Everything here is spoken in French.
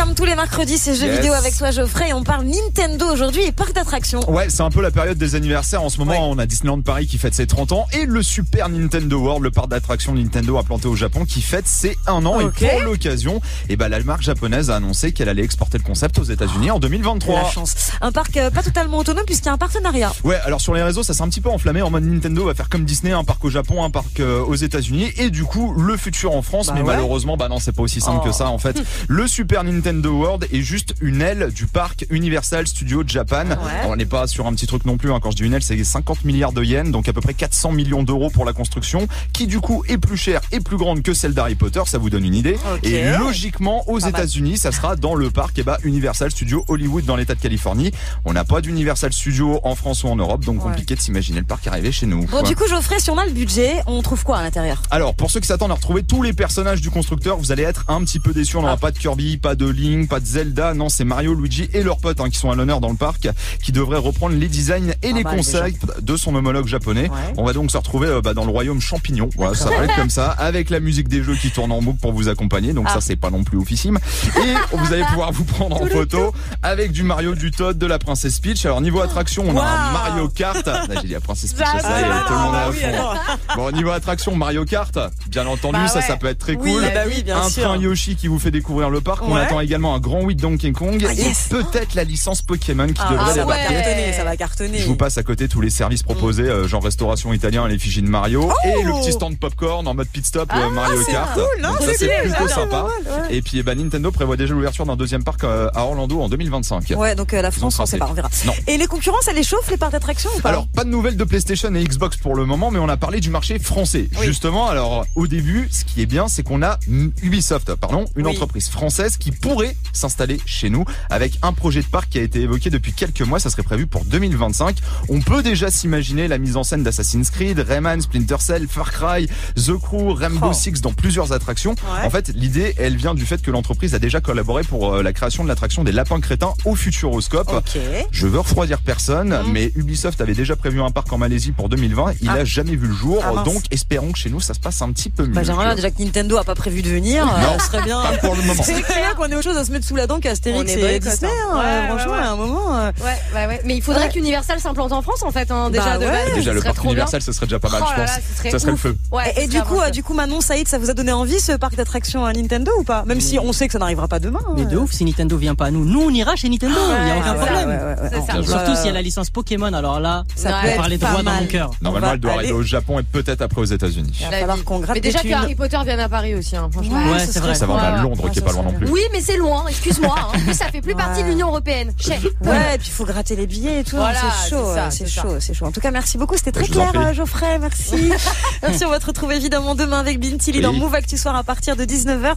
comme tous les mercredis, c'est jeux Yes. vidéo avec toi Geoffrey et on parle Nintendo aujourd'hui et parc d'attractions. Ouais, c'est un peu la période des anniversaires. En ce moment, Ouais. on a Disneyland Paris qui fête ses 30 ans et le Super Nintendo World, le parc d'attractions Nintendo implanté au Japon, qui fête ses 1 an. Et pour l'occasion, eh ben, la marque japonaise a annoncé qu'elle allait exporter le concept aux États-Unis en 2023. La chance. Un parc euh, pas totalement autonome puisqu'il y a un partenariat. Ouais, alors sur les réseaux, ça s'est un petit peu enflammé en mode Nintendo va faire comme Disney, un parc au Japon, un parc euh, aux États-Unis et du coup le futur en France. Bah mais ouais. malheureusement, bah non, c'est pas aussi simple Oh. que ça en fait. le Super Nintendo World est juste une aile du parc Universal Studio Japan. Ouais. On n'est pas sur un petit truc non plus. hein. Quand je dis une aile, c'est 50 milliards de yens, donc à peu près 400 millions d'euros pour la construction, qui du coup est plus chère et plus grande que celle d'Harry Potter. Ça vous donne une idée. Et logiquement, aux. États-Unis, ça sera dans le parc eh ben, Universal Studio Hollywood dans l'État de Californie. On n'a pas d'Universal Studio en France ou en Europe, donc Ouais. compliqué de s'imaginer le parc arriver chez nous. Bon, du coup, Geoffrey, si on a le budget, on trouve quoi à l'intérieur? Alors, pour ceux qui s'attendent à retrouver tous les personnages du constructeur, vous allez être un petit peu déçus. On n'aura Ah. pas de Kirby, pas de Pas de Zelda. Non, c'est Mario, Luigi et leurs potes hein, qui sont à l'honneur dans le parc, qui devraient reprendre les designs et Ah les bah, concepts de son homologue japonais. Ouais. On va donc se retrouver euh, bah, dans le royaume champignon. Voilà, ça va être comme ça, avec la musique des jeux qui tourne en boucle pour vous accompagner. Donc Ah. ça, c'est pas non plus officime. Et vous allez pouvoir vous prendre en photo avec du Mario, du Todd, de la princesse Peach. Alors niveau attraction, on a un. Mario Kart. Là, j'ai dit la princesse Peach, ça y est, tout le monde à Ah fond. Bon, au niveau attraction, Mario Kart, bien entendu, Bah ça, ouais. ça peut être très Oui, cool. bah oui, bien un sûr. train Yoshi qui vous fait découvrir le parc. On attend également un grand 8 Donkey Kong Ah, yes. et peut-être la licence Pokémon qui Ah, devrait débarquer. cartonner, ça va cartonner. Je vous passe à côté tous les services proposés, euh, genre restauration italien à l'effigie de Mario et le petit stand popcorn en mode pit stop euh, Mario Oh. Ah, Kart. cool, non, Donc ça c'est plutôt sympa. ouais. Et puis eh ben, Nintendo prévoit déjà l'ouverture d'un deuxième parc euh, à Orlando en 2025. Ouais, donc euh, la France, on sait pas, on verra. Non. Et les concurrences, elles les chauffent, les parcs d'attractions ou pas Alors, pas de nouvelles de PlayStation et Xbox pour le moment, mais on a parlé du marché français. Oui. Justement, alors, au début, ce qui est bien, c'est qu'on a mm, Ubisoft, pardon, une Oui. entreprise française qui pourrait s'installer chez nous avec un projet de parc qui a été évoqué depuis quelques mois. Ça serait prévu pour 2025. On peut déjà s'imaginer la mise en scène d'Assassin's Creed, Rayman, Splinter Cell, Far Cry, The Crew, Rainbow Oh. Six dans plusieurs attractions. Ouais. En fait, l'idée, elle vient du fait que l'entreprise a déjà collaboré pour euh, la création de l'attraction des lapins crétins au Futuroscope. Ok. Je veux refroidir personne, Mhm. mais Ubisoft avait déjà prévu un parc en Malaisie pour 2020. Il Ah. a jamais vu le jour, Ah, donc espérons que chez nous ça se passe un petit peu mieux. Bah, j'aimerais déjà que Nintendo a pas prévu de venir. Non. euh, ce serait bien. Pas pour le moment. C'est clair qu'on ait autre chose à se mettre sous la dent qu'Astérix et Disney. hein. hein, Ouais, franchement, ouais, ouais. à un moment. euh, Ouais, ouais, ouais. Mais il faudrait Ouais. qu'Universal s'implante en France, en fait, hein, déjà Bah de ouais. base. Déjà le parc universel, ce serait déjà pas mal, Oh je là pense. là, serait ça serait ouf. le feu. Ouais, Et du coup, euh, du coup, Manon, Saïd, ça vous a donné envie ce parc d'attractions à Nintendo ou pas? Même si on sait que ça n'arrivera pas demain. hein. Mais de ouf, si Nintendo vient pas à nous, nous on ira chez Nintendo, il y a aucun problème. Surtout va- s'il y a la licence Pokémon, alors là, Ça être parlait pas droit dans mon cœur. Normalement, va elle doit arriver aller- au Japon et peut-être après aux États-Unis. Il va falloir qu'on gratte Mais déjà que. Harry Potter vienne à Paris aussi, hein, franchement. Ouais, ce c'est vrai. Ça va, ouais. Londres qui est pas loin non plus. Oui, mais c'est loin, excuse-moi. hein. En plus, ça fait plus partie de l'Union Européenne. Chef. Ouais, et puis il faut gratter les billets et tout. Voilà, c'est chaud, c'est ça, c'est c'est ça. chaud, c'est chaud. En tout cas, merci beaucoup. C'était très clair, euh, Geoffrey. Merci. merci. On va te retrouver évidemment demain avec Bintili dans Oui. Move Actu Soir à partir de 19h.